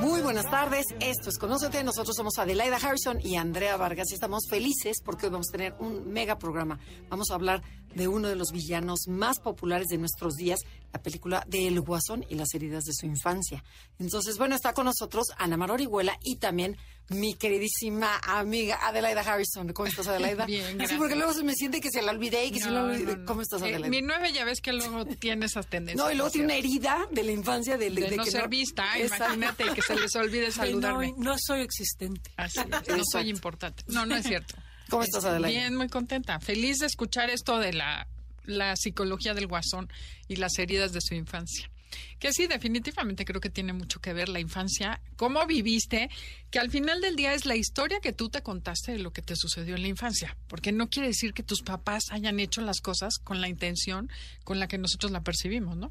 Muy buenas tardes, esto es Conócete, nosotros somos Adelaida Harrison y Andrea Vargas y estamos felices porque hoy vamos a tener un mega programa. Vamos a hablar de uno de los villanos más populares de nuestros días, la película de El Guasón y las heridas de su infancia. Entonces, bueno, está con nosotros Ana Mar Orihuela y también mi queridísima amiga Adelaida Harrison. ¿Cómo estás, Adelaida? Bien, Sí, porque luego se me siente que se la olvidé y que se la olvidé. no, no. ¿Cómo estás, Eh, Adelaida? mi nueve ya ves que luego tiene esas tendencias. no, y luego tiene una herida de la infancia del- de, de no que ser vista, Exacto. imagínate que se les olvide saludarme. No, no soy existente. Así es, no Exacto. soy importante. No, no es cierto. ¿Cómo estás, Adelaida? Bien, muy contenta. Feliz de escuchar esto de la, la psicología del guasón y las heridas de su infancia. Que sí, definitivamente creo que tiene mucho que ver la infancia, cómo viviste, que al final del día es la historia que tú te contaste de lo que te sucedió en la infancia, porque no quiere decir que tus papás hayan hecho las cosas con la intención con la que nosotros la percibimos, ¿no?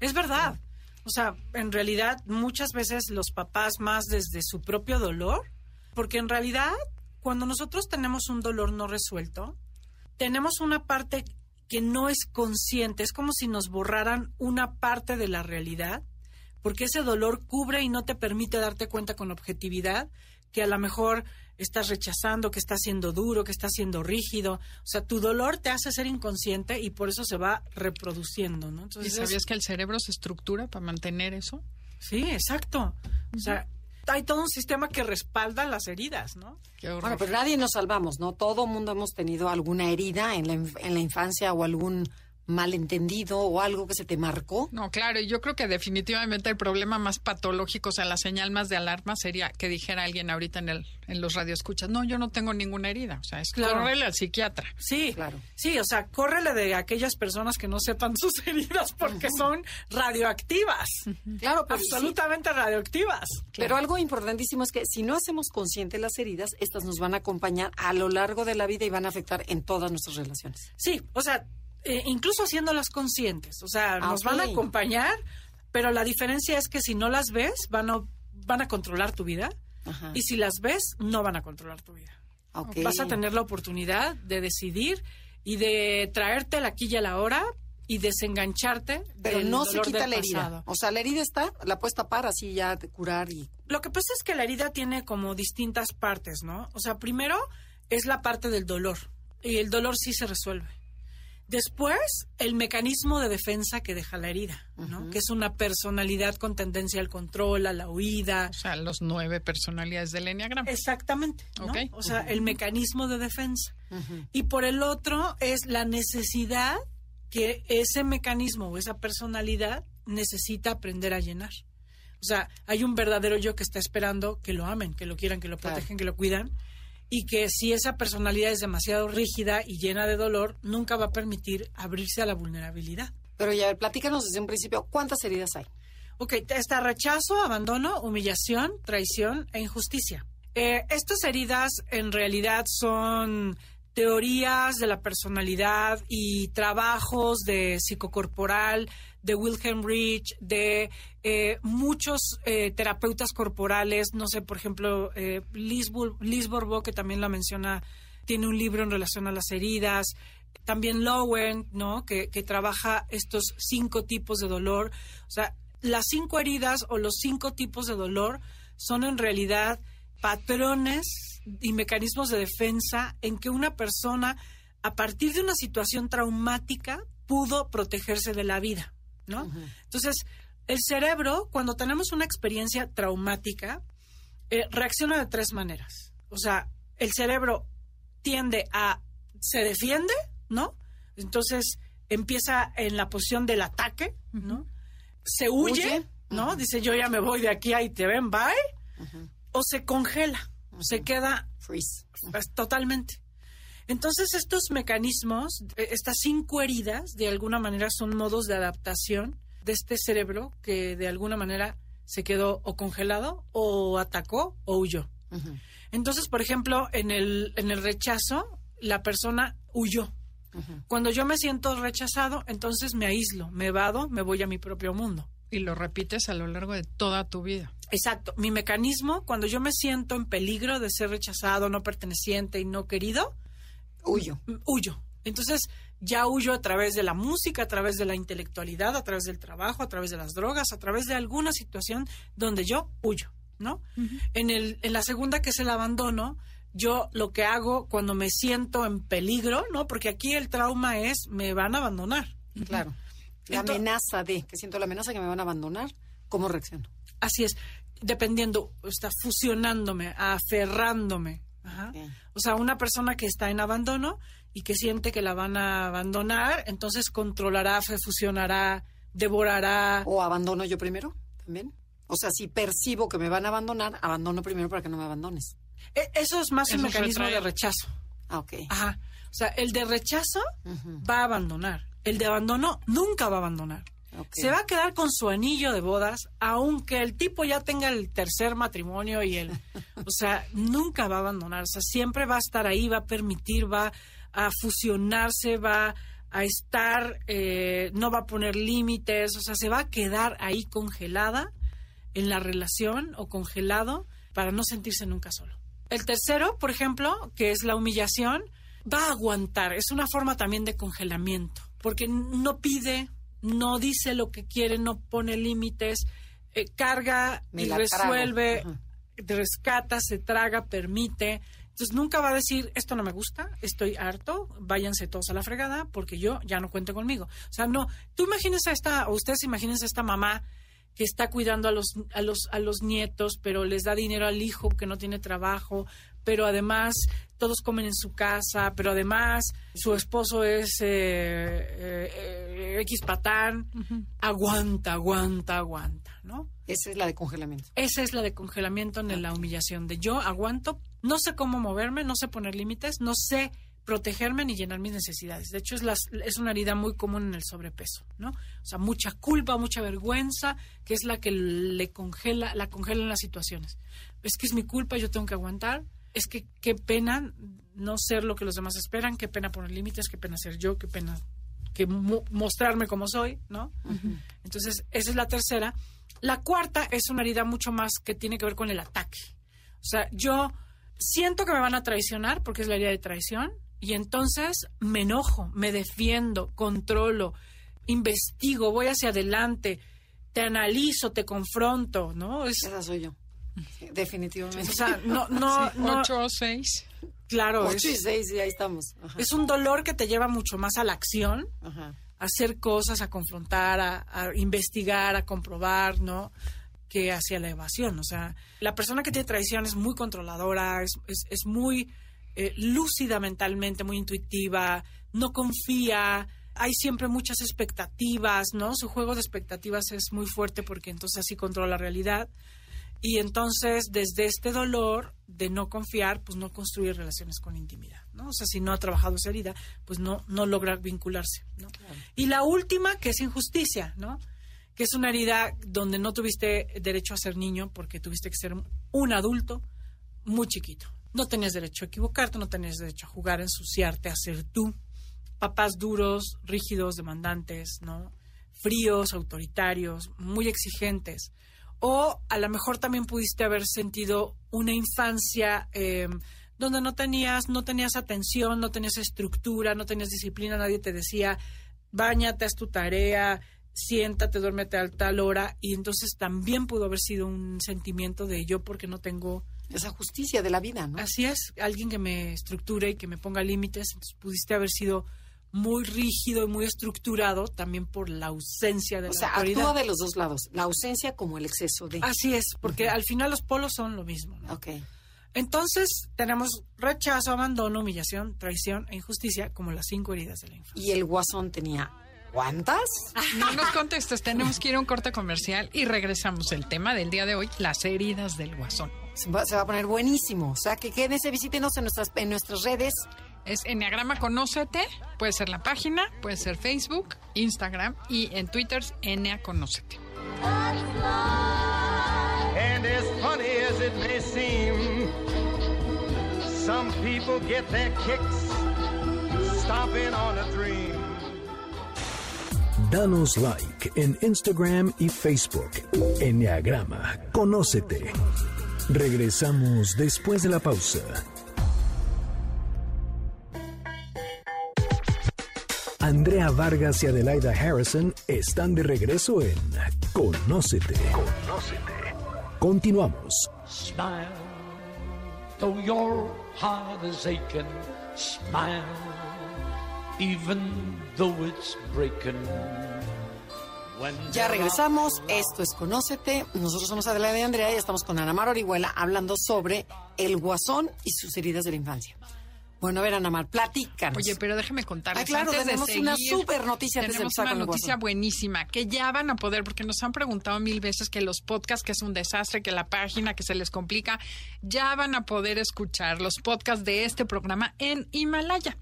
Es verdad. O sea, en realidad muchas veces los papás más desde su propio dolor, porque en realidad cuando nosotros tenemos un dolor no resuelto, tenemos una parte que no es consciente, es como si nos borraran una parte de la realidad, porque ese dolor cubre y no te permite darte cuenta con objetividad que a lo mejor estás rechazando, que está siendo duro, que está siendo rígido. O sea, tu dolor te hace ser inconsciente y por eso se va reproduciendo, ¿no? ¿Y sabías que el cerebro se estructura para mantener eso? Sí, exacto. O sea, hay todo un sistema que respalda las heridas, ¿no? Qué horror. Bueno, pero nadie nos salvamos, ¿no? Todo mundo hemos tenido alguna herida en la, en la infancia o algún malentendido o algo que se te marcó. No, claro, y yo creo que definitivamente el problema más patológico, o sea, la señal más de alarma sería que dijera alguien ahorita en el en los radioescuchas, no, yo no tengo ninguna herida, o sea, es Claro. córrele al psiquiatra. Sí, Claro. Sí, o sea, córrele de aquellas personas que no sepan sus heridas porque son radioactivas. Claro, sí. absolutamente radioactivas. pero algo importantísimo es que si no hacemos consciente las heridas, estas nos van a acompañar a lo largo de la vida y van a afectar en todas nuestras relaciones. Sí, o sea, eh, incluso haciéndolas conscientes. O sea, nos van a acompañar, pero la diferencia es que si no las ves, van a, van a controlar tu vida. Ajá. Y si las ves, no van a controlar tu vida. Vas a tener la oportunidad de decidir y de traerte la y a la hora y desengancharte Pero del no se quita la herida. pasado. O sea, la herida está, la puedes tapar así ya, de curar y... Lo que pasa es que la herida tiene como distintas partes, ¿no? O sea, primero es la parte del dolor y el dolor sí se resuelve. Después, el mecanismo de defensa que deja la herida, ¿no? Que es una personalidad con tendencia al control, a la huida. O sea, los nueve personalidades del Enneagrama. Exactamente, ¿no? Ok. O sea, el mecanismo de defensa. Y por el otro es la necesidad que ese mecanismo o esa personalidad necesita aprender a llenar. O sea, hay un verdadero yo que está esperando que lo amen, que lo quieran, que lo Claro. protegen, que lo cuidan. Y que si esa personalidad es demasiado rígida y llena de dolor, nunca va a permitir abrirse a la vulnerabilidad. Pero ya, platícanos desde un principio, ¿cuántas heridas hay? Ok, está rechazo, abandono, humillación, traición e injusticia. Eh, estas heridas en realidad son teorías de la personalidad y trabajos de psicocorporal, de Wilhelm Reich, de eh, muchos eh, terapeutas corporales, no sé, por ejemplo, eh, Liz, que también la menciona, tiene un libro en relación a las heridas, también Lowen, ¿no? Que, que trabaja estos cinco tipos de dolor. O sea, las cinco heridas o los cinco tipos de dolor son en realidad patrones y mecanismos de defensa en que una persona, a partir de una situación traumática, pudo protegerse de la vida, ¿no? Entonces, el cerebro, cuando tenemos una experiencia traumática, eh, reacciona de tres maneras. O sea, el cerebro tiende a se defiende, ¿no? Entonces empieza en la posición del ataque, ¿no? Se huye, Huye. ¿no? Dice yo ya me voy de aquí, ahí te ven, bye. O se congela, se queda Freeze. pues, totalmente. Entonces estos mecanismos, eh, estas cinco heridas, de alguna manera son modos de adaptación de este cerebro que de alguna manera se quedó o congelado o atacó o huyó. Entonces, por ejemplo, en el, en el rechazo, la persona huyó. Cuando yo me siento rechazado, entonces me aíslo, me vado, me voy a mi propio mundo. Y lo repites a lo largo de toda tu vida. Exacto. Mi mecanismo, cuando yo me siento en peligro de ser rechazado, no perteneciente y no querido, huyo. Huyo. Entonces, ya huyo a través de la música, a través de la intelectualidad, a través del trabajo, a través de las drogas, a través de alguna situación donde yo huyo, ¿no? en, el, en la segunda, que es el abandono, yo lo que hago cuando me siento en peligro, ¿no? Porque aquí el trauma es, me van a abandonar. Claro. La amenaza de, que siento la amenaza que me van a abandonar, ¿cómo reacciono? Así es, dependiendo, está fusionándome, aferrándome. O sea, una persona que está en abandono y que siente que la van a abandonar, entonces controlará, fusionará, devorará. ¿O abandono yo primero también? O sea, si percibo que me van a abandonar, abandono primero para que no me abandones. E, eso es más un mecanismo de rechazo. Ah, ok. Ajá. O sea, el de rechazo va a abandonar. El de abandono nunca va a abandonar. Se va a quedar con su anillo de bodas, aunque el tipo ya tenga el tercer matrimonio y el... o sea, nunca va a abandonar. O sea, siempre va a estar ahí, va a permitir, va a fusionarse, va a estar, eh, no va a poner límites, o sea, se va a quedar ahí congelada en la relación o congelado para no sentirse nunca solo. El tercero, por ejemplo, que es la humillación, va a aguantar, es una forma también de congelamiento, porque no pide, no dice lo que quiere, no pone límites, eh, carga y resuelve, rescata, se traga, permite, entonces nunca va a decir, esto no me gusta, estoy harto, váyanse todos a la fregada porque yo ya no cuento conmigo. O sea, no, tú imagínense a esta, o ustedes imagínense a esta mamá que está cuidando a los, a los, a los nietos, pero les da dinero al hijo que no tiene trabajo, pero además todos comen en su casa, pero además su esposo es eh, eh, eh, X patán, aguanta, aguanta, aguanta, ¿no? Esa es la de congelamiento. Esa es la de congelamiento en la humillación, de yo aguanto, no sé cómo moverme, no sé poner límites, no sé protegerme ni llenar mis necesidades. De hecho, es, es una herida muy común en el sobrepeso, ¿no? O sea, mucha culpa, mucha vergüenza, que es la que le congela, la congela en las situaciones. Es que es mi culpa, yo tengo que aguantar. Es que qué pena no ser lo que los demás esperan, qué pena poner límites, qué pena ser yo, qué pena que mostrarme como soy, ¿no? Entonces, esa es la tercera. La cuarta es una herida mucho más que tiene que ver con el ataque. O sea, yo siento que me van a traicionar porque es la herida de traición y entonces me enojo, me defiendo, controlo, investigo, voy hacia adelante, te analizo, te confronto, ¿no? Esa soy yo. Definitivamente. O sea, no, no, no. Ocho o seis. Claro. Ocho y seis, y ahí estamos. Es un dolor que te lleva mucho más a la acción, a hacer cosas, a confrontar, a, investigar, a comprobar, ¿no? Que hacia la evasión. O sea, la persona que tiene traición es muy controladora, es, es, es muy eh, lúcida mentalmente, muy intuitiva, no confía, hay siempre muchas expectativas, ¿no? Su juego de expectativas es muy fuerte porque entonces así controla la realidad. Y entonces, desde este dolor de no confiar, pues no construir relaciones con intimidad, ¿no? O sea, si no ha trabajado esa herida, pues no, no logra vincularse, ¿no? Y la última, que es injusticia, ¿no? Que es una herida donde no tuviste derecho a ser niño porque tuviste que ser un adulto muy chiquito, no tenías derecho a equivocarte, no tenías derecho a jugar, a ensuciarte, a ser tú. Papás duros, rígidos, demandantes, ¿no? Fríos, autoritarios, muy exigentes. O a lo mejor también pudiste haber sentido una infancia em, donde no tenías, no tenías atención, no tenías estructura, no tenías disciplina, nadie te decía, bañate, haz tu tarea, siéntate, duérmete a tal hora. Y entonces también pudo haber sido un sentimiento de yo porque no tengo esa justicia de la vida, ¿no? Así es, alguien que me estructure y que me ponga límites, entonces pudiste haber sido muy rígido y muy estructurado también por la ausencia de o la sea, actúa de los dos lados, la ausencia como el exceso de. Así es, porque al final los polos son lo mismo. ¿no? Ok. Entonces tenemos rechazo, abandono, humillación, traición e injusticia como las cinco heridas de la infancia. Y el guasón tenía ¿Cuántas? No nos contestes, tenemos que ir a un corte comercial y regresamos. El tema del día de hoy, las heridas del guasón. Se va, a poner buenísimo. O sea, que quédense, visítenos en nuestras, en nuestras redes. Es Enneagrama Conócete, puede ser la página, puede ser Facebook, Instagram y en Twitter Enea Conócete. And as funny as it may seem, Some people get their kicks stomping on a dream. Danos like en Instagram y Facebook. Enneagrama, conócete. Regresamos después de la pausa. Andrea Vargas y Adelaida Harrison están de regreso en Conócete. Conócete. Continuamos. Smile, though your heart is aching. Smile, even though it's breaking. Ya regresamos, esto es Conócete, nosotros somos Adelaida y Andrea y estamos con Ana Mar Orihuela hablando sobre el guasón y sus heridas de la infancia. Bueno, a ver, Ana Mar, platícanos. Oye, pero déjeme contarles. Ah, claro, tenemos una super noticia antes tenemos una noticia buenísima, que ya van a poder, porque nos han preguntado mil veces que los podcasts, que es un desastre, que la página, que se les complica, ya van a poder escuchar los podcasts de este programa en Himalaya.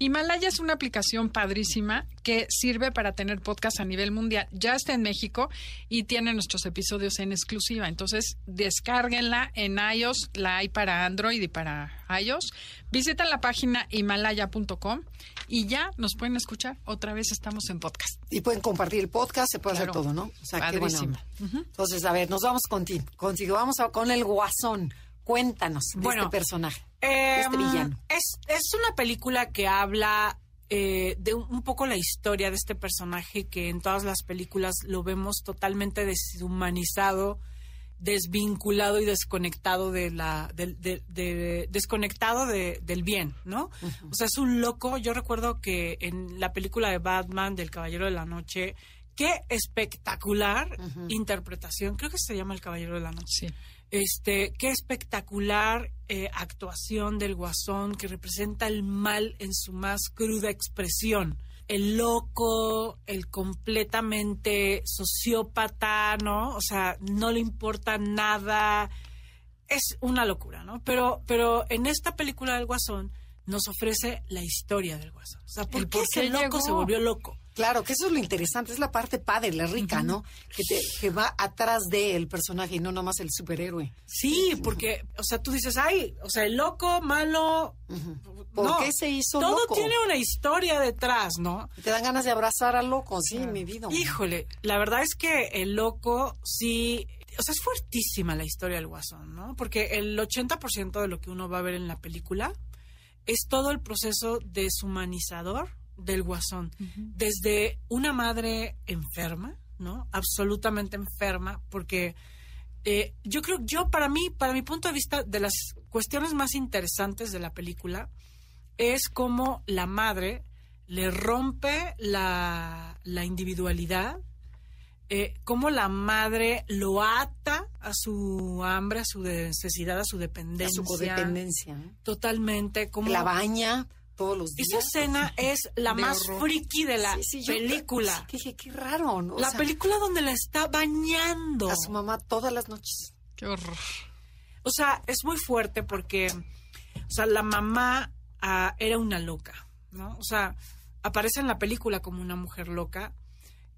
Himalaya es una aplicación padrísima que sirve para tener podcast a nivel mundial. Ya está en México y tiene nuestros episodios en exclusiva. Entonces, descárguenla en iOS, la hay para Android y para iOS. Visiten la página himalaya.com y ya nos pueden escuchar. Otra vez estamos en podcast. Y pueden compartir el podcast, se puede hacer todo, ¿no? O sea, qué bueno. Entonces, a ver, nos vamos contigo. Contigo, vamos con el guasón. Cuéntanos de este personaje. Este em, es, es una película que habla eh, de un, poco la historia de este personaje que en todas las películas lo vemos totalmente deshumanizado, desvinculado y desconectado de la de, desconectado del bien, ¿no? O sea, es un loco. Yo recuerdo que en la película de Batman del Caballero de la Noche qué espectacular interpretación. Creo que se llama El Caballero de la Noche. Sí. Este, qué espectacular eh, actuación del guasón que representa el mal en su más cruda expresión. El loco, el completamente sociópata, ¿no? O sea, no le importa nada. Es una locura, ¿no? Pero, pero en esta película del guasón nos ofrece la historia del guasón. O sea, ¿por, qué ese loco se volvió loco? Claro, que eso es lo interesante, es la parte padre, la rica, ¿no? Que, te, que va atrás del personaje y no nomás el superhéroe. Sí, porque, o sea, tú dices, ay, o sea, el loco, malo. ¿Por qué se hizo todo loco? Todo tiene una historia detrás, ¿no? Te dan ganas de abrazar al loco, sí, mi vida. Híjole, la verdad es que el loco sí o sea, es fuertísima la historia del guasón, ¿no? Porque el 80% de lo que uno va a ver en la película es todo el proceso deshumanizador del guasón, desde una madre enferma, ¿no? Absolutamente enferma, porque eh, yo creo, yo para mí, para mi punto de vista, de las cuestiones más interesantes de la película es cómo la madre le rompe la, la individualidad, eh, cómo la madre lo ata a su hambre, a su necesidad, a su dependencia. A su codependencia. Totalmente. Como, la baña todos los días. Esa escena es la más friki de la película. dije, qué raro, ¿no? La película donde la está bañando. A su mamá todas las noches. Qué horror. O sea, es muy fuerte porque, o sea, la mamá ah, era una loca, ¿no? O sea, aparece en la película como una mujer loca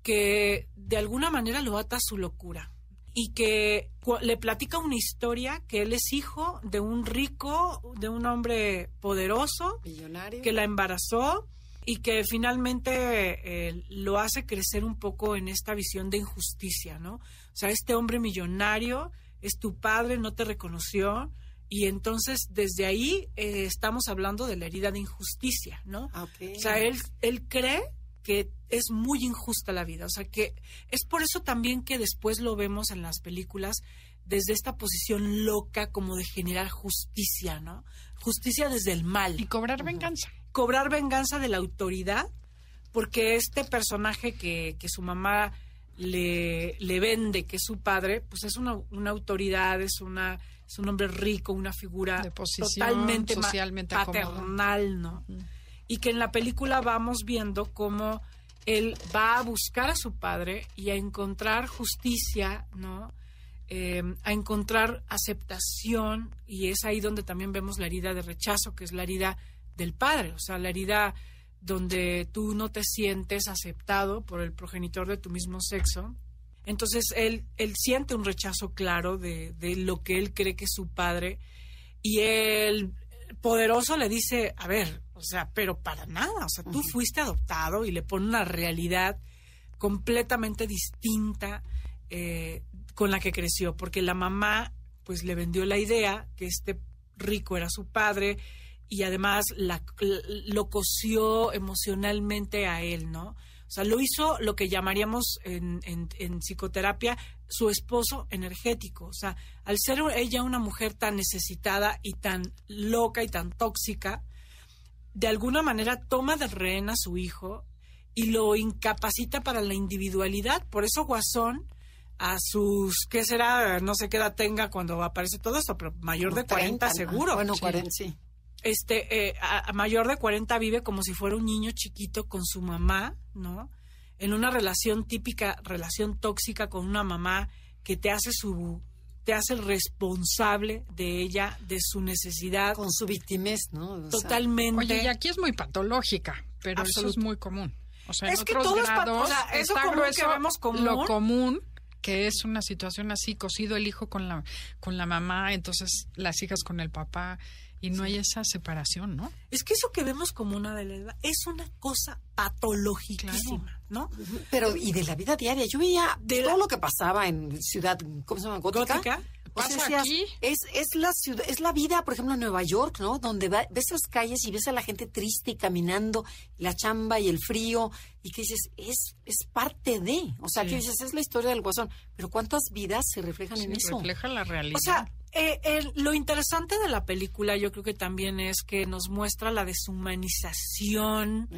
que de alguna manera lo ata a su locura y que le platica una historia que él es hijo de un rico, de un hombre poderoso, millonario, que la embarazó y que finalmente eh, lo hace crecer un poco en esta visión de injusticia, ¿no? O sea, este hombre millonario es tu padre, no te reconoció y entonces desde ahí eh, estamos hablando de la herida de injusticia, ¿no? O sea, él, él cree que es muy injusta la vida. O sea, que es por eso también que después lo vemos en las películas desde esta posición loca como de generar justicia, ¿no? Justicia desde el mal. Y cobrar venganza. Cobrar venganza de la autoridad, porque este personaje que, que su mamá le, le, vende, que es su padre, pues es una, una autoridad, es una es un hombre rico, una figura totalmente socialmente paternal, ¿no? Y que en la película vamos viendo cómo él va a buscar a su padre y a encontrar justicia, ¿no? Eh, a encontrar aceptación y es ahí donde también vemos la herida de rechazo, que es la herida del padre, o sea, la herida donde tú no te sientes aceptado por el progenitor de tu mismo sexo. Entonces él, él siente un rechazo claro de, de lo que él cree que es su padre y él poderoso le dice, a ver, o sea, pero para nada, o sea, tú fuiste adoptado y le pone una realidad completamente distinta eh, con la que creció, porque la mamá pues le vendió la idea que este rico era su padre y además la, lo coció emocionalmente a él, ¿no? O sea, lo hizo lo que llamaríamos en, en, psicoterapia su esposo energético. O sea, al ser ella una mujer tan necesitada y tan loca y tan tóxica, de alguna manera toma de rehén a su hijo y lo incapacita para la individualidad. Por eso Guasón, a sus, ¿qué será? No sé qué edad tenga cuando aparece todo esto, pero mayor de 40 seguro. Bueno, 40, sí este, eh, a, mayor de 40 vive como si fuera un niño chiquito con su mamá, ¿no? En una relación típica, relación tóxica con una mamá que te hace su te hace el responsable de ella, de su necesidad. Con su victimez, ¿no? Totalmente. Oye, y aquí es muy patológica, pero eso es muy común. O sea, es en que otros todo grados, es eso común que vemos común. Lo común que es una situación así, cosido el hijo con la, con la mamá, entonces las hijas con el papá, y no hay esa separación, ¿no? Es que eso que vemos como una de la es una cosa patológicísima, ¿no? Pero, y de la vida diaria, yo veía de todo lo que pasaba en ciudad, ¿cómo se llama? Gótica. ¿Pasa aquí? Es, es la ciudad, es la vida, por ejemplo, en Nueva York, ¿no? Donde ves las calles y ves a la gente triste y caminando, la chamba y el frío, y que dices, es, es parte de, o sea, que dices, es la historia del guasón, pero ¿cuántas vidas se reflejan en eso? Refleja la realidad. O sea, eh, lo interesante de la película yo creo que también es que nos muestra la deshumanización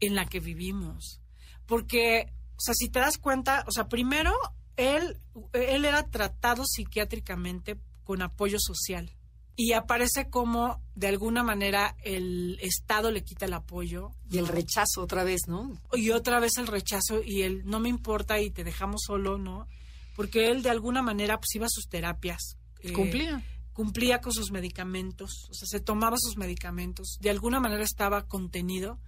en la que vivimos. Porque, o sea, si te das cuenta, o sea, primero, él, él era tratado psiquiátricamente con apoyo social. Y aparece como, de alguna manera, el Estado le quita el apoyo. Y el rechazo otra vez, ¿no? Y otra vez el rechazo y el no me importa y te dejamos solo, ¿no? Porque él, de alguna manera, pues iba a sus terapias eh, cumplía. Cumplía con sus medicamentos, o sea, se tomaba sus medicamentos. De alguna manera estaba contenido,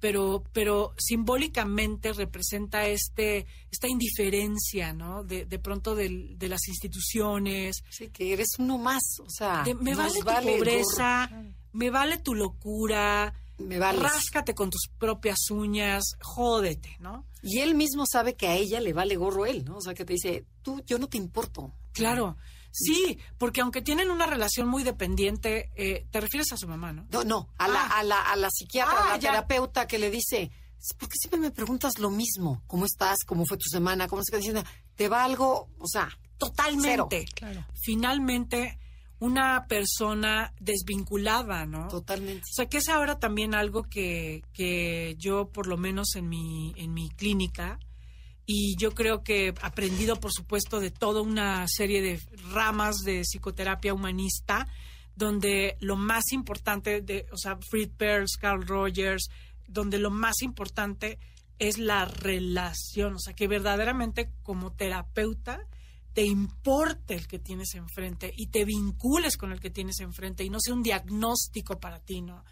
pero, pero simbólicamente representa este, esta indiferencia, ¿no? De, de pronto de, de, las instituciones. Sí, que eres uno más, o sea. me vale tu pobreza, me vale tu locura, me vales. Ráscate con tus propias uñas, jódete, ¿no? Y él mismo sabe que a ella le vale gorro él, ¿no? O sea, que te dice, tú, yo no te importo. Claro. Sí, porque aunque tienen una relación muy dependiente, eh, te refieres a su mamá, ¿no? No, no, a, la, ah. a, la, a la psiquiatra, a la ah, terapeuta que le dice, ¿por qué siempre me preguntas lo mismo? ¿Cómo estás? ¿Cómo fue tu semana? ¿Cómo se diciendo? ¿Te va algo? O sea, totalmente. Claro. Finalmente, una persona desvinculada, ¿no? Totalmente. O sea, que es ahora también algo que, que yo, por lo menos en mi, en mi clínica, y yo creo que aprendido, por supuesto, de toda una serie de ramas de psicoterapia humanista, donde lo más importante, de, o sea, Fred Perls, Carl Rogers, donde lo más importante es la relación, o sea, que verdaderamente como terapeuta te importe el que tienes enfrente y te vincules con el que tienes enfrente y no sea un diagnóstico para ti, ¿no?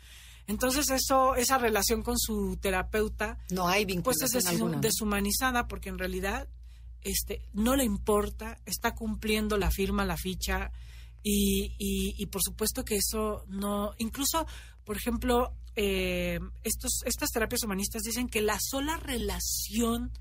Entonces eso, esa relación con su terapeuta, no hay pues es deshumanizada porque en realidad este no le importa, está cumpliendo la firma, la ficha y, y, por supuesto que eso no, incluso por ejemplo eh, estos, estas terapias humanistas dicen que la sola relación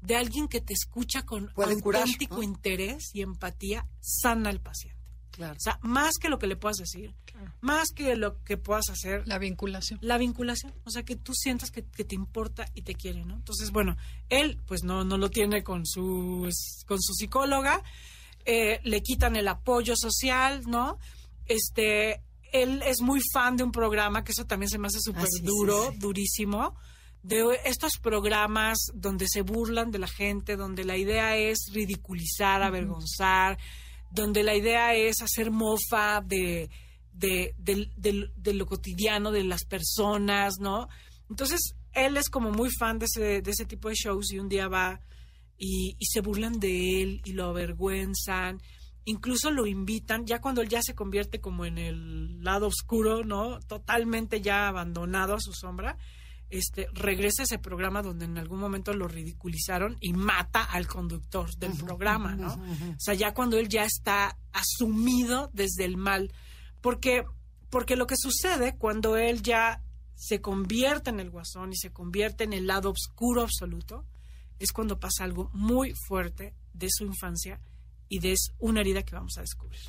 de alguien que te escucha con auténtico interés y empatía sana al paciente. O sea, más que lo que le puedas decir, más que lo que puedas hacer. La vinculación. La vinculación. O sea, que tú sientas que, te importa y te quiere, ¿no? Entonces, bueno, él pues no, no lo tiene con su, con su psicóloga, eh, le quitan el apoyo social, ¿no? Este, él es muy fan de un programa, que eso también se me hace súper ah, duro, durísimo, de estos programas donde se burlan de la gente, donde la idea es ridiculizar, avergonzar donde la idea es hacer mofa de, de, de, lo cotidiano, de las personas, ¿no? Entonces, él es como muy fan de ese, de ese tipo de shows y un día va y, y se burlan de él y lo avergüenzan incluso lo invitan, ya cuando él ya se convierte como en el lado oscuro, ¿no? Totalmente ya abandonado a su sombra, este, regresa a ese programa donde en algún momento lo ridiculizaron y mata al conductor del programa, ¿no? O sea, ya cuando él ya está asumido desde el mal. Porque, porque lo que sucede cuando él ya se convierte en el guasón y se convierte en el lado oscuro absoluto, es cuando pasa algo muy fuerte de su infancia y de una herida que vamos a descubrir.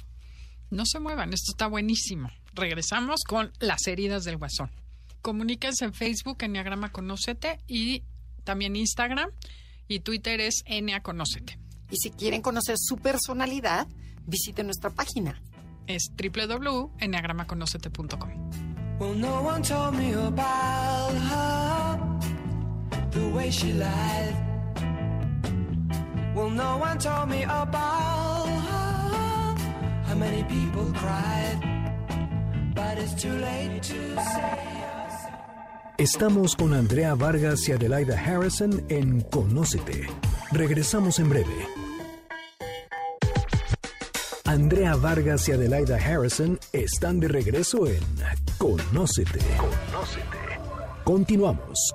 No se muevan, esto está buenísimo. Regresamos con las heridas del guasón. Comuníquense en Facebook, Enneagrama Conócete, y también Instagram, y Twitter es Ennea Conócete. Y si quieren conocer su personalidad, visiten nuestra página. Es www.enneagramaconocete.com. Well, no one told me about her, the way she lied. Well, no one told me about her, how many people cried. But it's too late to say. Estamos con Andrea Vargas y Adelaida Harrison en Conócete. Regresamos en breve. Andrea Vargas y Adelaida Harrison están de regreso en Conócete. Conócete. Continuamos.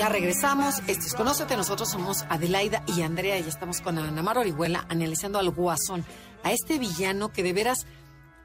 Ya regresamos. Este es Conócete. Nosotros somos Adelaida y Andrea y estamos con Ana Mar Orihuela analizando al Guasón, a este villano que de veras,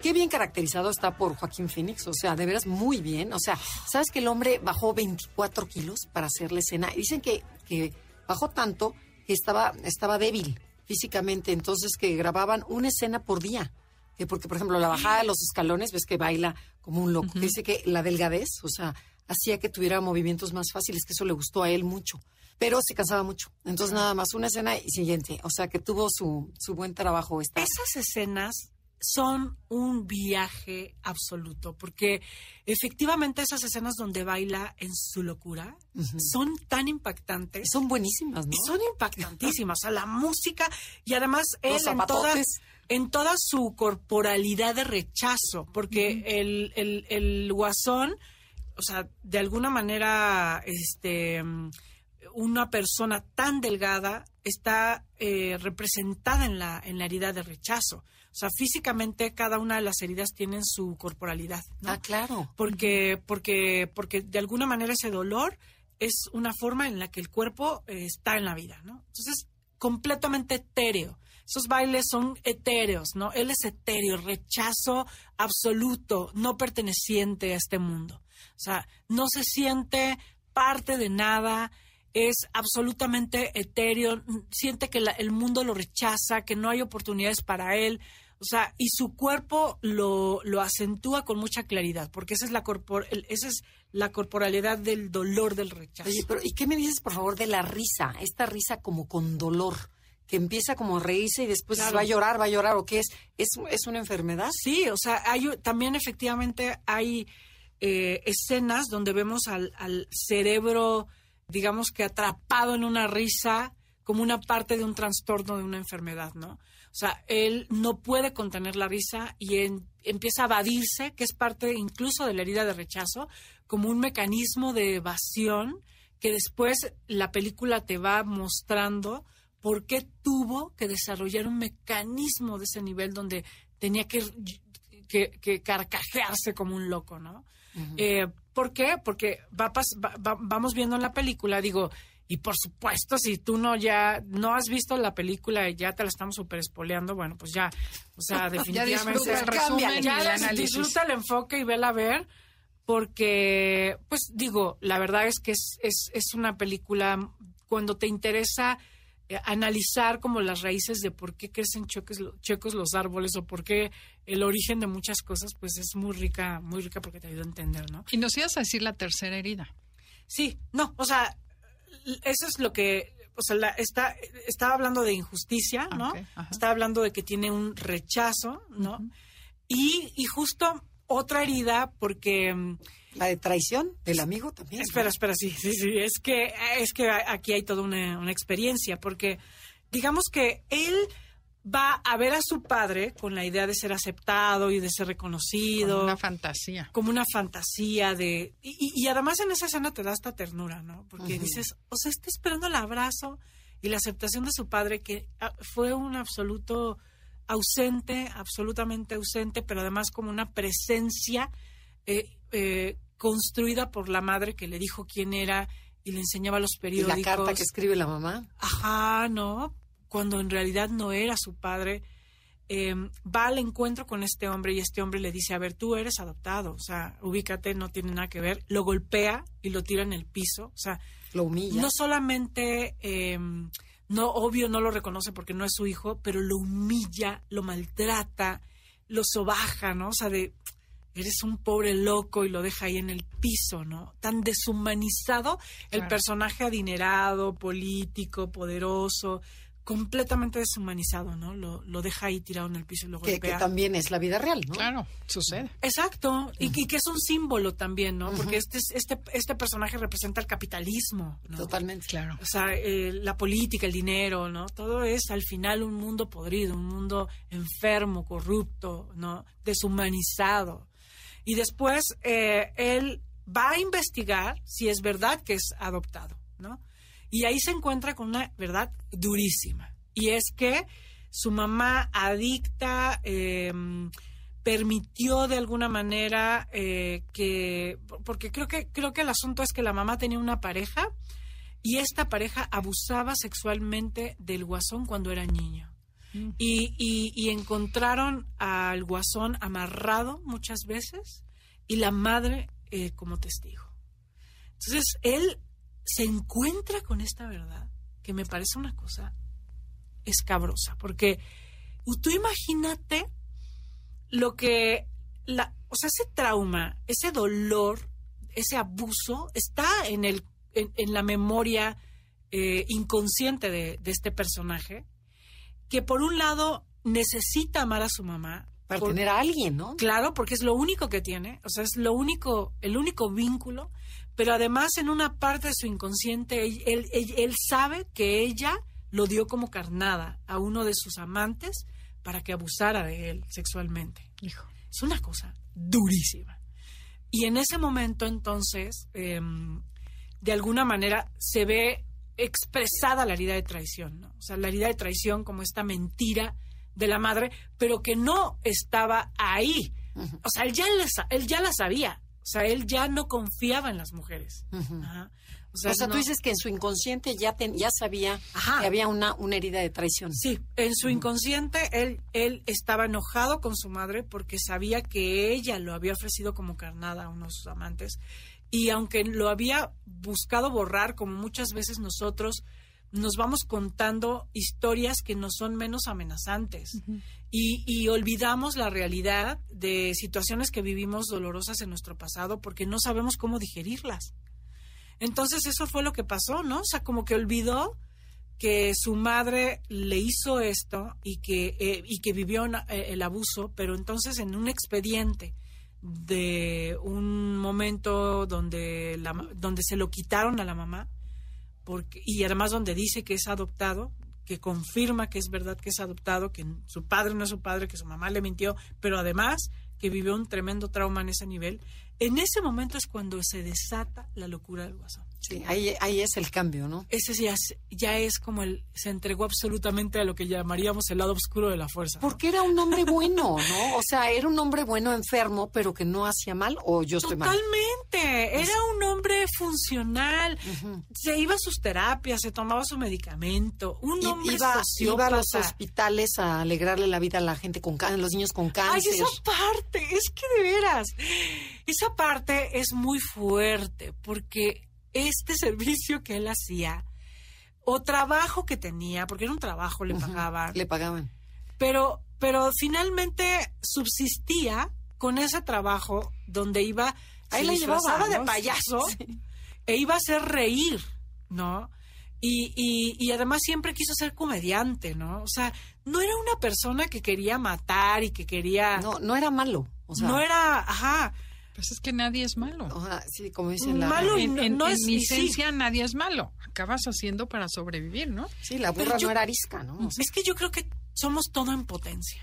qué bien caracterizado está por Joaquín Phoenix. O sea, de veras muy bien. O sea, ¿sabes que el hombre bajó 24 kilos para hacer la escena? Y dicen que, que bajó tanto que estaba, estaba débil físicamente. Entonces que grababan una escena por día. Que porque, por ejemplo, la bajada de los escalones, ves que baila como un loco. Que dice que la delgadez, o sea, hacía que tuviera movimientos más fáciles, que eso le gustó a él mucho. Pero se cansaba mucho. Entonces, nada más una escena y siguiente. O sea, que tuvo su, su buen trabajo esta. Esas escenas son un viaje absoluto, porque efectivamente esas escenas donde baila en su locura son tan impactantes. Son buenísimas, ¿no? Y son impactantísimas. O sea, la música y además él en toda, en toda su corporalidad de rechazo, porque el, el, el guasón, o sea, de alguna manera, este, una persona tan delgada está eh, representada en la, en la herida de rechazo. O sea, físicamente cada una de las heridas tienen su corporalidad. ¿no? Ah, claro. porque, porque, porque de alguna manera ese dolor es una forma en la que el cuerpo eh, está en la vida, ¿no? Entonces, completamente etéreo. Esos bailes son etéreos, ¿no? Él es etéreo, rechazo absoluto, no perteneciente a este mundo. O sea, no se siente parte de nada, es absolutamente etéreo, siente que la- el mundo lo rechaza, que no hay oportunidades para él. O sea, y su cuerpo lo, lo acentúa con mucha claridad, porque esa es la corpor el- esa es la corporalidad del dolor del rechazo. Oye, pero ¿y qué me dices, por favor, de la risa? Esta risa como con dolor, que empieza como a reírse y después Claro. va a llorar, va a llorar, ¿o qué es? ¿Es, es una enfermedad? Sí, o sea, hay, también efectivamente hay eh, escenas donde vemos al, cerebro, digamos que atrapado en una risa, como una parte de un trastorno de una enfermedad, ¿no? O sea, él no puede contener la risa y empieza a evadirse, que es parte incluso de la herida de rechazo, como un mecanismo de evasión que después la película te va mostrando por qué tuvo que desarrollar un mecanismo de ese nivel donde tenía que, que, que carcajearse como un loco, ¿no? Eh, ¿Por qué? Porque va, va- va- vamos viendo en la película, digo, y por supuesto, si tú no ya no has visto la película y ya te la estamos super espoleando, bueno, pues ya, o sea, definitivamente disfruta el resumen ya el disfruta el enfoque y vela a ver, porque, pues digo, la verdad es que es, es, es una película cuando te interesa analizar como las raíces de por qué crecen choques, checos los árboles o por qué el origen de muchas cosas, pues es muy rica, muy rica porque te ayuda a entender, ¿no? Y nos ibas a decir la tercera herida. Sí, no, o sea, eso es lo que, o sea, la- está, estaba hablando de injusticia, ¿no? Ok, ajá. Estaba hablando de que tiene un rechazo, ¿no? y, y justo otra herida, porque, mm, La de traición del amigo también. ¿no? espera, espera, sí, sí, sí, es que, es que aquí hay toda una, una experiencia, porque digamos que él va a ver a su padre con la idea de ser aceptado y de ser reconocido Con una fantasía. como una fantasía de... Y, además en esa escena te da esta ternura, ¿no? Porque dices, o sea, está esperando el abrazo y la aceptación de su padre, que ah, fue un absoluto ausente, absolutamente ausente, pero además como una presencia eh, eh, construida por la madre que le dijo quién era y le enseñaba los Y periódicos. la carta que escribe la mamá. Ajá, ¿no? Cuando en realidad no era su padre. eh, va al encuentro con este hombre y este hombre le dice, a ver, tú eres adoptado, o sea, ubícate, no tiene nada que ver. Lo golpea y lo tira en el piso, o sea, Lo humilla. no solamente, eh, no, obvio no lo reconoce porque no es su hijo, pero lo humilla, lo maltrata, lo sobaja, ¿no? O sea, de, eres un pobre loco y lo deja ahí en el piso, ¿no? Tan deshumanizado el Claro. personaje adinerado, político, poderoso, completamente deshumanizado, ¿no? Lo, lo deja ahí tirado en el piso y lo que, también es la vida real, ¿no? Claro, sucede. Exacto, y, que- y que es un símbolo también, ¿no? Porque este, es- este, este personaje representa el capitalismo, ¿no? Totalmente. Claro. O sea, eh, la política, el dinero, ¿no? Todo es al final un mundo podrido, un mundo enfermo, corrupto, ¿no? Deshumanizado. Y después eh, él va a investigar si es verdad que es adoptado, ¿no? Y ahí se encuentra con una verdad durísima. Y es que su mamá adicta eh, permitió de alguna manera eh, que porque creo que creo que el asunto es que la mamá tenía una pareja y esta pareja abusaba sexualmente del guasón cuando era niño. Y, y- y encontraron al guasón amarrado muchas veces y la madre eh, como testigo. Entonces él se encuentra con esta verdad que me parece una cosa escabrosa, porque tú imagínate lo que, la, o sea, ese trauma, ese dolor, ese abuso está en, el, en, en la memoria eh, inconsciente de, de este personaje, que por un lado necesita amar a su mamá. Para por- tener a alguien, ¿no? Claro, porque es lo único que tiene, o sea, es lo único, el único vínculo, pero además en una parte de su inconsciente, él, él- él- él sabe que ella lo dio como carnada a uno de sus amantes para que abusara de él sexualmente. Hijo. Es una cosa durísima. Y en ese momento entonces, em, de alguna manera, se ve expresada la herida de traición, ¿no? O sea, la herida de traición como esta mentira de la madre, pero que no estaba ahí. O sea, él ya, la, él ya la sabía. O sea, él ya no confiaba en las mujeres. Ajá. O sea, no- tú dices que en su inconsciente ya, ten- ya sabía Ajá. que había una, una herida de traición. Sí, en su inconsciente él, él estaba enojado con su madre porque sabía que ella lo había ofrecido como carnada a uno de sus amantes y aunque lo había buscado borrar, como muchas veces nosotros nos vamos contando historias que no son menos amenazantes y, y olvidamos la realidad de situaciones que vivimos dolorosas en nuestro pasado porque no sabemos cómo digerirlas. Entonces eso fue lo que pasó, ¿no? O sea, como que olvidó que su madre le hizo esto y que, eh, y que vivió eh, el abuso, pero entonces en un expediente de un momento donde, la donde se lo quitaron a la mamá, porque, y además donde dice que es adoptado, que confirma que es verdad que es adoptado, que su padre no es su padre, que su mamá le mintió, pero además que vivió un tremendo trauma en ese nivel, en ese momento es cuando se desata la locura del guasón. Sí, ahí, ahí es el cambio, ¿no? Ese ya es, ya es como el, se entregó absolutamente a lo que llamaríamos el lado oscuro de la fuerza. ¿no? Porque era un hombre bueno, ¿no? O sea, era un hombre bueno enfermo, pero que no hacía mal, o yo estoy mal. Totalmente. Era un hombre funcional. Se iba a sus terapias, se tomaba su medicamento. Un hombre iba, iba a los hospitales a alegrarle la vida a la gente con cáncer, los niños con Ay, cáncer. esa parte, es que de veras, esa parte es muy fuerte porque este servicio que él hacía o trabajo que tenía, porque era un trabajo, le pagaban, Le pagaban. pero, pero finalmente subsistía con ese trabajo donde iba, Ahí se la llevaba, disfrazaba de payaso Sí. e iba a hacer reír, ¿no? Y, y, y además siempre quiso ser comediante, ¿no? O sea, no era una persona que quería matar y que quería... No, no era malo. O sea, no era, ajá, Pues es que nadie es malo. o sea, sí, como dicen la, Malo y En, no- en- no en es- mi y sí. esencia nadie es malo. Acabas haciendo para sobrevivir, ¿no? sí, la burra yo- no era arisca, ¿no? Sea, es que yo creo que somos todo en potencia.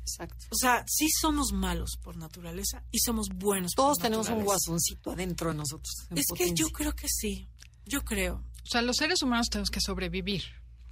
exacto. O sea, sí somos malos por naturaleza y somos buenos por Todos tenemos un guasoncito adentro de nosotros. Es que yo creo que sí, yo creo. O sea, los seres humanos tenemos que sobrevivir,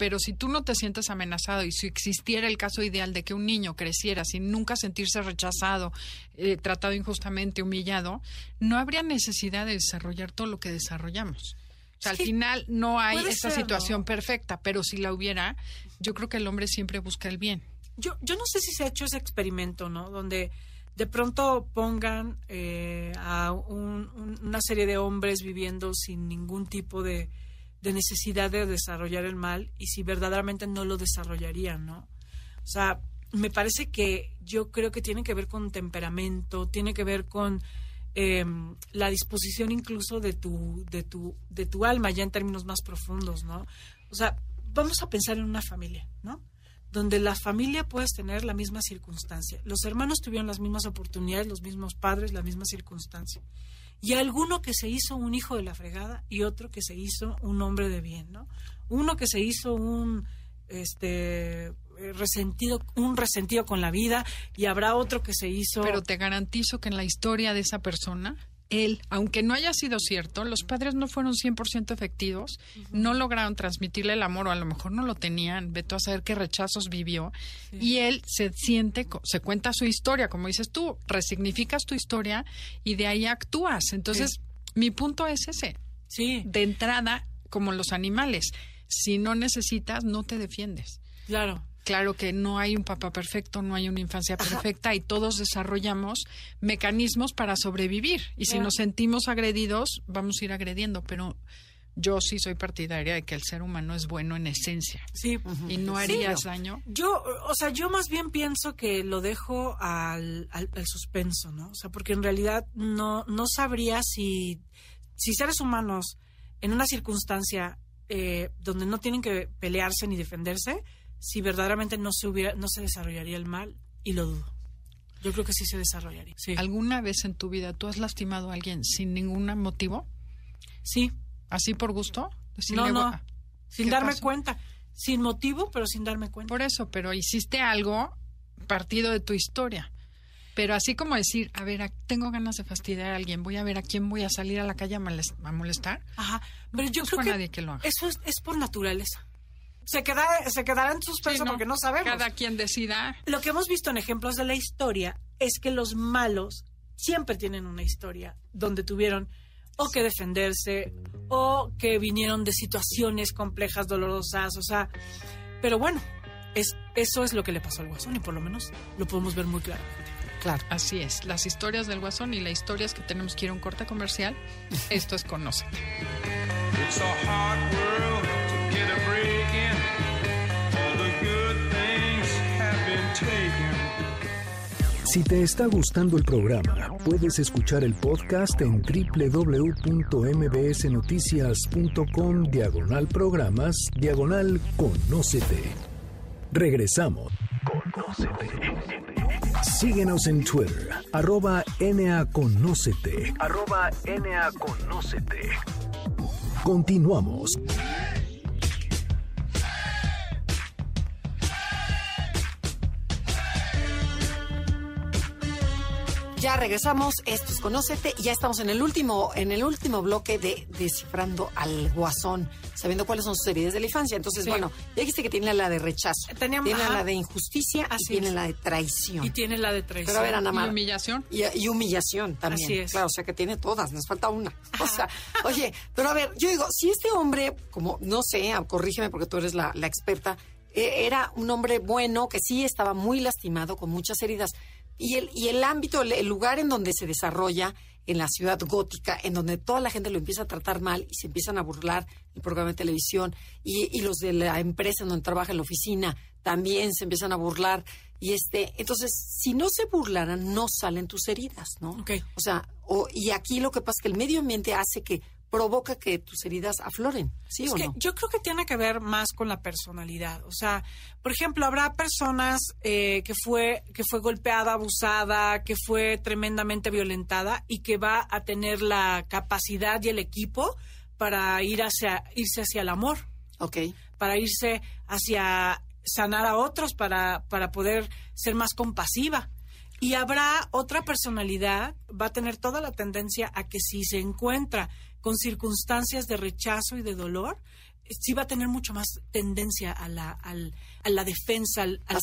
Pero si tú no te sientes amenazado y si existiera el caso ideal de que un niño creciera sin nunca sentirse rechazado, eh, tratado injustamente, humillado, no habría necesidad de desarrollar todo lo que desarrollamos. O sea, al final no hay esa situación perfecta, pero si la hubiera, yo creo que el hombre siempre busca el bien. Yo, yo no sé si se ha hecho ese experimento, ¿no? Donde de pronto pongan eh, a un- un- una serie de hombres viviendo sin ningún tipo de, de necesidad de desarrollar el mal y si verdaderamente no lo desarrollarían, ¿no? O sea, me parece que yo creo que tiene que ver con temperamento, tiene que ver con eh, la disposición incluso de tu, de, tu, de tu alma, ya en términos más profundos, ¿no? O sea, vamos a pensar en una familia, ¿no? Donde la familia puedes tener la misma circunstancia. Los hermanos tuvieron las mismas oportunidades, los mismos padres, la misma circunstancia. Y alguno que se hizo un hijo de la fregada y otro que se hizo un hombre de bien, ¿no? Uno que se hizo un este resentido, un resentido con la vida y habrá otro que se hizo Pero te garantizo que en la historia de esa persona, él, aunque no haya sido cierto, los padres no fueron 100% efectivos, no lograron transmitirle el amor o a lo mejor no lo tenían, veto a saber qué rechazos vivió y él se siente, se cuenta su historia, como dices tú, resignificas tu historia y de ahí actúas. Entonces, mi punto es ese, Sí, de entrada, como los animales, si no necesitas, no te defiendes. claro. Claro que no hay un papá perfecto, no hay una infancia perfecta y todos desarrollamos mecanismos para sobrevivir. Y si nos sentimos agredidos, vamos a ir agrediendo. Pero yo sí soy partidaria de que el ser humano es bueno en esencia Sí. y no Sí, harías no. daño. Yo, o sea, yo más bien pienso que lo dejo al, al, al suspenso, ¿no? O sea, porque en realidad no, no sabría si, si seres humanos en una circunstancia eh, donde no tienen que pelearse ni defenderse, si verdaderamente no se hubiera, no se desarrollaría el mal, y lo dudo. Yo creo que sí se desarrollaría. Sí. ¿Alguna vez en tu vida tú has lastimado a alguien sin ningún motivo? Sí. ¿Así por gusto? No, Decirle, no. "Gua- Sin ¿Qué darme pasó? cuenta. Sin motivo, pero sin darme cuenta. Por eso, pero hiciste algo partido de tu historia. Pero así como decir, a ver, tengo ganas de fastidiar a alguien, voy a ver a quién voy a salir a la calle a, moles- a molestar. Ajá. Pero yo conozco creo que nadie que lo haga. eso es, es por naturaleza. Se, queda, se quedará en suspenso Sí, no, porque no sabemos. Cada quien decida. Lo que hemos visto en ejemplos de la historia es que los malos siempre tienen una historia donde tuvieron o que defenderse o que vinieron de situaciones complejas, dolorosas, o sea, pero bueno, es, eso es lo que le pasó al guasón y por lo menos lo podemos ver muy claramente. Claro. Así es, las historias del guasón y las historias que tenemos que ir a un corte comercial, esto es Conócete. It's a hard world Si te está gustando el programa, puedes escuchar el podcast en www.mbsnoticias.com diagonal programas diagonal conócete. Regresamos. Conócete. Síguenos en Twitter, arroba NAConócete, arroba NAConócete. Continuamos. Ya regresamos, esto es Conócete y ya estamos en el último, en el último bloque de Descifrando al Guasón, sabiendo cuáles son sus heridas de la infancia. Entonces, Sí. bueno, ya dijiste que tiene la de rechazo, Teníamos- tiene ajá. la de injusticia Así y tiene es. la de traición. Y tiene la de traición. Pero a ver, Ana Y Mar, humillación. y, y humillación también. Así es. Claro, o sea que tiene todas, nos falta una. O sea, oye, pero a ver, yo digo, si este hombre, como, no sé, corrígeme porque tú eres la, la experta, eh, era un hombre bueno que sí estaba muy lastimado, con muchas heridas, y el, y el ámbito, el, el lugar en donde se desarrolla, en la ciudad gótica, en donde toda la gente lo empieza a tratar mal y se empiezan a burlar el programa de televisión, y, y los de la empresa en donde trabaja en la oficina también se empiezan a burlar. Y este, entonces, si no se burlaran, no salen tus heridas, ¿no? O sea, o, y aquí lo que pasa es que el medio ambiente hace que provoca que tus heridas afloren, ¿sí Es o que no? yo creo que tiene que ver más con la personalidad. O sea, por ejemplo, habrá personas eh, que fue que fue golpeada, abusada, que fue tremendamente violentada y que va a tener la capacidad y el equipo para ir hacia irse hacia el amor, Ok, para irse hacia sanar a otros, para para poder ser más compasiva. Y habrá otra personalidad, va a tener toda la tendencia a que si se encuentra con circunstancias de rechazo y de dolor, sí va a tener mucho más tendencia a la, al- a la defensa, al, al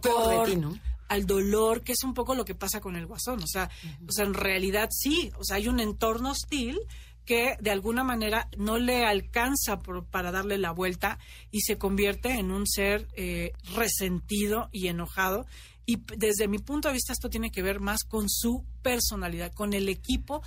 peor de ti, ¿no? al dolor, que es un poco lo que pasa con el guasón. O sea, o sea, en realidad sí, o sea, hay un entorno hostil que de alguna manera no le alcanza por- para darle la vuelta y se convierte en un ser eh, resentido y enojado. Y desde mi punto de vista esto tiene que ver más con su personalidad, con el equipo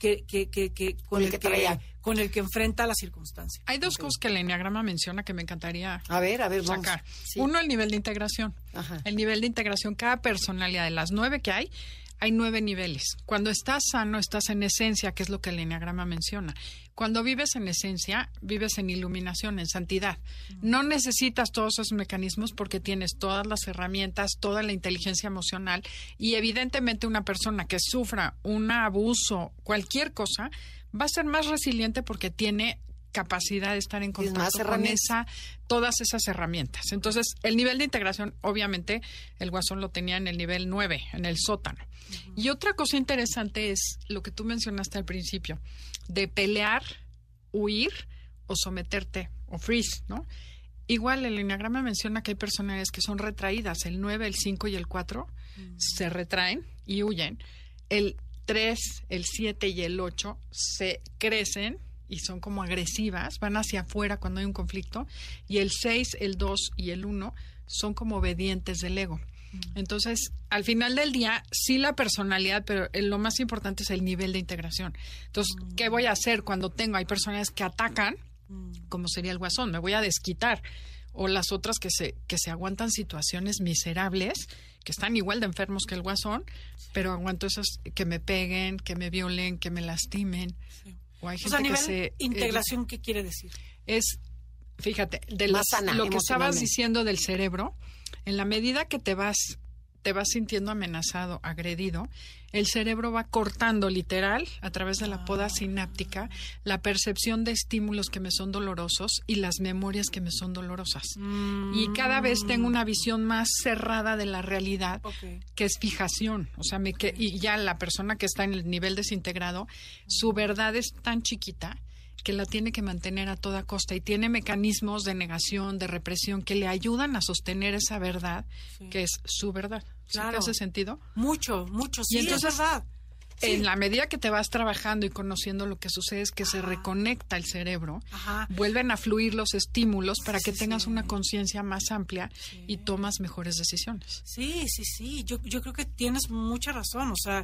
que, que, que, que- con, el el que que, traía. con el que enfrenta la circunstancia. Hay dos cosas que el enneagrama menciona que me encantaría A ver, a ver, vamos. sacar. Sí. Uno, el nivel de integración. Ajá. El nivel de integración, cada personalidad de las nueve que hay, hay nueve niveles. Cuando estás sano, estás en esencia, que es lo que el enneagrama menciona. Cuando vives en esencia, vives en iluminación, en santidad. No necesitas todos esos mecanismos porque tienes todas las herramientas, toda la inteligencia emocional y evidentemente una persona que sufra un abuso, cualquier cosa, va a ser más resiliente porque tiene capacidad de estar en contacto con esa todas esas herramientas. Entonces, el nivel de integración, obviamente, el guasón lo tenía en el nivel 9, en el sótano. Y otra cosa interesante es lo que tú mencionaste al principio, de pelear, huir o someterte o freeze, ¿no? Igual el enneagrama menciona que hay personalidades que son retraídas, el 9, el 5 y el 4 se retraen y huyen. El 3, el 7 y el 8 se crecen y son como agresivas, van hacia afuera cuando hay un conflicto, y el 6, el 2 y el 1 son como obedientes del ego. Entonces, al final del día, sí la personalidad, pero eh, lo más importante es el nivel de integración. Entonces, ¿qué voy a hacer cuando tengo? Hay personas que atacan, como sería el guasón, me voy a desquitar. O las otras que se, que se aguantan situaciones miserables, que están igual de enfermos que el guasón, pero aguanto esas que me peguen, que me violen, que me lastimen. O hay O gente sea, a que se... integración, ¿qué quiere decir? es, fíjate, de Más las- sana lo que estabas diciendo del cerebro, en la medida que te vas te vas sintiendo amenazado, agredido, el cerebro va cortando literal a través de la poda sináptica la percepción de estímulos que me son dolorosos y las memorias que me son dolorosas. Y cada vez tengo una visión más cerrada de la realidad que es fijación, o sea, me que, y ya la persona que está en el nivel desintegrado, su verdad es tan chiquita que la tiene que mantener a toda costa y tiene mecanismos de negación, de represión que le ayudan a sostener esa verdad que es su verdad. ¿Sí te Claro. hace sentido? Mucho, mucho, sí, entonces, es verdad. Sí. En la medida que te vas trabajando y conociendo lo que sucede es que se reconecta el cerebro, Ajá. vuelven a fluir los estímulos para que Sí, tengas sí. una conciencia más amplia y tomas mejores decisiones. Sí, sí, sí. Yo, yo creo que tienes mucha razón. O sea,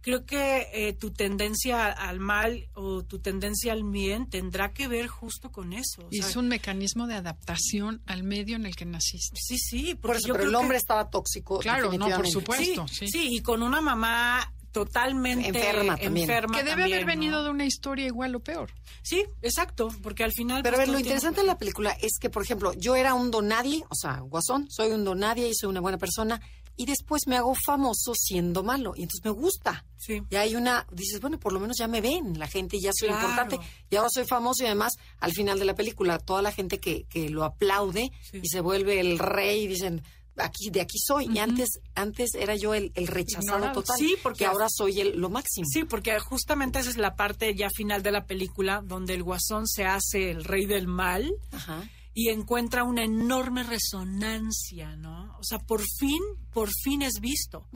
creo que eh, tu tendencia al mal o tu tendencia al bien tendrá que ver justo con eso. O Y sea, es un mecanismo de adaptación al medio en el que naciste. Sí, sí. Por porque eso, yo pero el hombre que- estaba tóxico. Claro, no, por supuesto. Sí, sí. sí, y con una mamá totalmente Enferma también. enferma Que debe también, haber venido ¿no? de una historia igual o peor. Sí, exacto, porque al final... Pero a pues, ver, todo lo tiene- interesante de la película es que, por ejemplo, yo era un donadie, o sea, guasón, soy un donadie y soy una buena persona, y después me hago famoso siendo malo, y entonces me gusta. Sí. Y hay una, dices, bueno, por lo menos ya me ven, la gente ya soy Claro. importante, y ahora soy famoso, y además, al final de la película, toda la gente que, que lo aplaude Sí. y se vuelve el rey, y dicen, aquí, de aquí soy. Y antes, antes era yo el, el rechazado total. Sí, porque- que ahora soy el, lo máximo. Sí, porque justamente esa es la parte ya final de la película donde el guasón se hace el rey del mal Ajá. Y encuentra una enorme resonancia, ¿no? O sea, por fin, por fin es visto.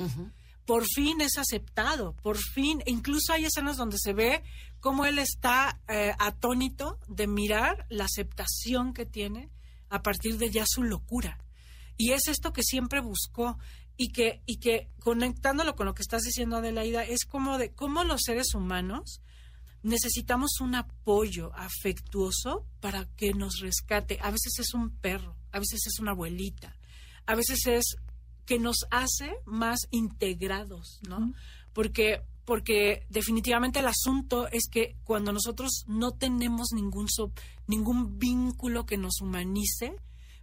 Por fin es aceptado, por fin, e incluso hay escenas donde se ve cómo él está eh, atónito de mirar la aceptación que tiene a partir de ya su locura. Y es esto que siempre buscó y que, y que conectándolo con lo que estás diciendo, Adelaida, es como de cómo los seres humanos necesitamos un apoyo afectuoso para que nos rescate. A veces es un perro, a veces es una abuelita, a veces es que nos hace más integrados, ¿no? Porque porque definitivamente el asunto es que cuando nosotros no tenemos ningún so- ningún vínculo que nos humanice,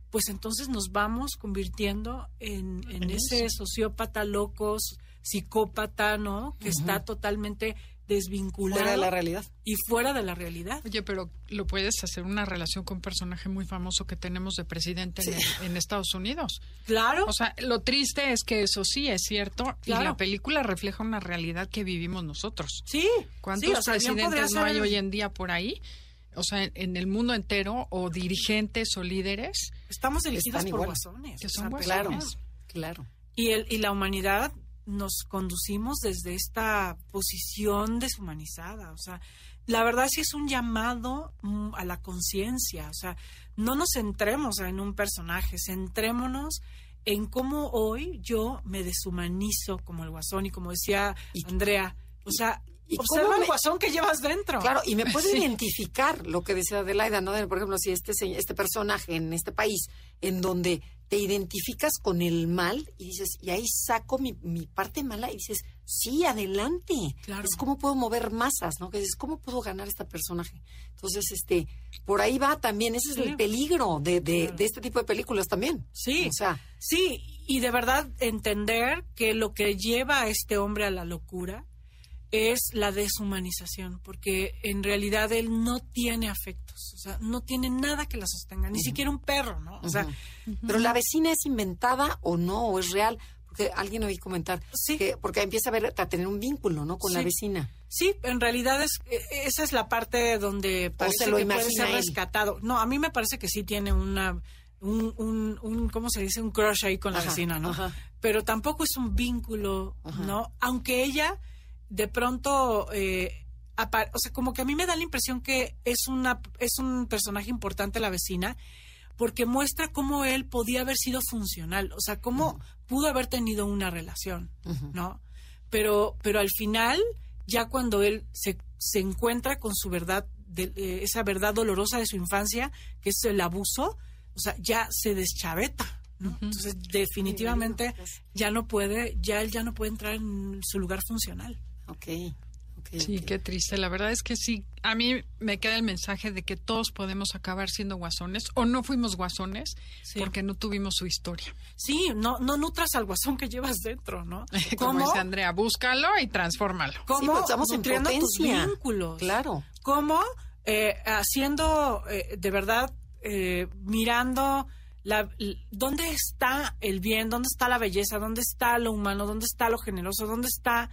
pues entonces nos vamos convirtiendo en, en En ese sociópata loco, psicópata, ¿no? Que está totalmente desvinculado Fuera de la realidad. y fuera de la realidad. Oye, pero lo puedes hacer una relación con un personaje muy famoso que tenemos de presidente en, el- en Estados Unidos. Claro. O sea, lo triste es que eso sí es cierto y la película refleja una realidad que vivimos nosotros. sí. ¿Cuántos sí, o sea, presidentes no hay el- hoy en día por ahí o sea, en, en el mundo entero, o dirigentes o líderes, Estamos Están por igual. guasones. Que o son sea, guasones. Claro, claro. Y, el, y la humanidad nos conducimos desde esta posición deshumanizada. O sea, la verdad sí es un llamado mm, a la conciencia. O sea, no nos centremos en un personaje, centrémonos en cómo hoy yo me deshumanizo como el guasón y como decía Y- Andrea. O sea, y observa cómo el guasón que llevas dentro. Claro, y me puedo Sí. identificar lo que decía Adelaida, ¿no? Por ejemplo, si este, este personaje en este país, en donde te identificas con el mal y dices, y ahí saco mi, mi parte mala y dices, sí, adelante. Claro. Es cómo puedo mover masas, ¿no? Que dices, ¿cómo puedo ganar este personaje? Entonces, este, por ahí va también, ese es Sí. el peligro de, de, Claro. de este tipo de películas también. Sí. O sea, Sí, y de verdad entender que lo que lleva a este hombre a la locura es la deshumanización, porque en realidad él no tiene o sea, no tiene nada que la sostenga, ni siquiera un perro, ¿no? O sea. Pero la vecina es inventada o no, o es real. Porque alguien oí comentar Sí. que porque empieza a, ver, a tener un vínculo, ¿no? Con la vecina. sí, en realidad es e- esa es la parte donde parece se lo que puede ser él. rescatado. No, a mí me parece que sí tiene una un, un, un ¿cómo se dice? Un crush ahí con la vecina, ¿no? ajá. Pero tampoco es un vínculo, Ajá. ¿no? Aunque ella de pronto eh, o sea, como que a mí me da la impresión que es una es un personaje importante la vecina porque muestra cómo él podía haber sido funcional, o sea, cómo pudo haber tenido una relación. ¿no? Pero pero al final ya cuando él se, se encuentra con su verdad de- eh, esa verdad dolorosa de su infancia, que es el abuso, o sea, ya se deschaveta, ¿no? Entonces, definitivamente ya no puede, ya él ya no puede entrar en su lugar funcional. Ok. Sí, qué triste. La verdad es que sí. A mí me queda el mensaje de que todos podemos acabar siendo guasones o no fuimos guasones Sí. porque no tuvimos su historia. Sí, no, no nutras al guasón que llevas dentro, ¿no? Como ¿Cómo? dice Andrea, búscalo y transfórmalo. Sí, ¿Cómo pues estamos en tus vínculos? Claro. ¿Cómo eh, haciendo eh, de verdad eh, mirando la, dónde está el bien, dónde está la belleza, dónde está lo humano, dónde está lo generoso, dónde está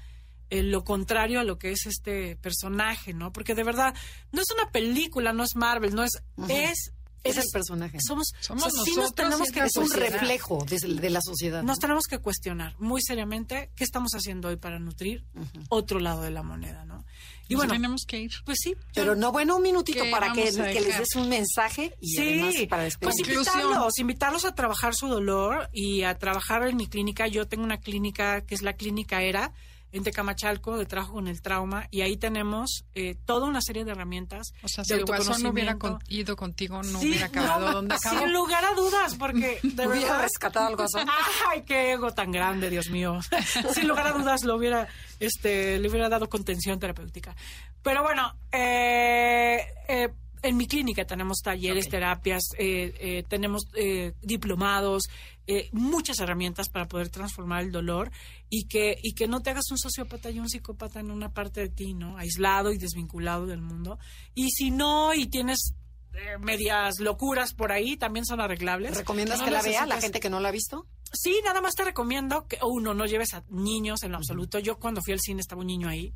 eh, lo contrario a lo que es este personaje, ¿no? Porque de verdad no es una película, no es Marvel, no es es Es el personaje. Somos, Somos o sea, sí nos nosotros tenemos que es un reflejo de, de la sociedad. nos ¿no? tenemos que cuestionar muy seriamente qué estamos haciendo hoy para nutrir otro lado de la moneda, ¿no? Y Nos bueno, tenemos que ir. pues sí. Pero no, bueno, un minutito ¿Qué para que, les des un mensaje y además Sí, para pues despedir. Conclusión. invitarlos, invitarlos a trabajar su dolor y a trabajar en mi clínica. Yo tengo una clínica que es la Clínica ERA en Tecamachalco de trabajo con el trauma y ahí tenemos eh, toda una serie de herramientas. O sea, de si el guasón no hubiera con- ido contigo, no Sí, hubiera acabado no, donde acabó. Sin lugar a dudas, porque de Hubiera verdad. rescatado al guasón. Ay, qué ego tan grande, Dios mío. Sin lugar a dudas lo hubiera, este, le hubiera dado contención terapéutica. Pero bueno, eh, eh, en mi clínica tenemos talleres, terapias, eh, eh, tenemos eh, diplomados, eh, muchas herramientas para poder transformar el dolor y que, y que no te hagas un sociópata y un psicópata en una parte de ti, ¿no? Aislado y desvinculado del mundo. Y si no, y tienes eh, medias locuras por ahí, también son arreglables. ¿Recomiendas No que la vea la gente que no la ha visto? Sí, nada más te recomiendo que uno no lleves a niños en lo absoluto. Yo cuando fui al cine estaba un niño ahí,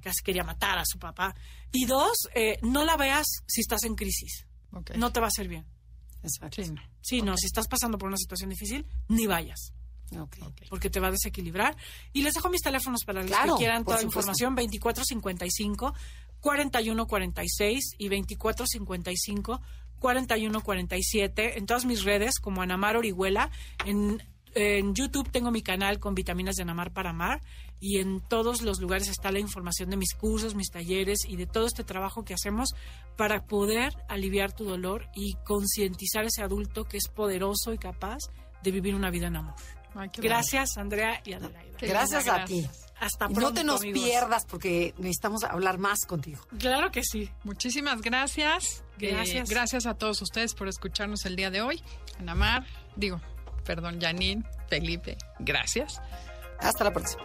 casi quería matar a su papá. Y dos, eh, no la veas si estás en crisis. No te va a hacer bien. Exacto. Sí, no. Sí, no, si estás pasando por una situación difícil, ni vayas, Ok. porque te va a desequilibrar. Y les dejo mis teléfonos para los Claro, que quieran toda la información, 2455 4146 y 2455 4147 en todas mis redes como Anamar Orihuela. En, en YouTube tengo mi canal con vitaminas de Anamar para amar y en todos los lugares está la información de mis cursos, mis talleres y de todo este trabajo que hacemos para poder aliviar tu dolor y concientizar a ese adulto que es poderoso y capaz de vivir una vida en amor. Ay, Gracias, Andrea y Adelaida. Gracias a ti. Hasta Y pronto, no te nos amigos. pierdas porque necesitamos hablar más contigo. Claro que sí. Muchísimas gracias. Gracias. Eh, gracias a todos ustedes por escucharnos el día de hoy. Anamar, digo, perdón, Janine, Felipe, gracias. Hasta la próxima.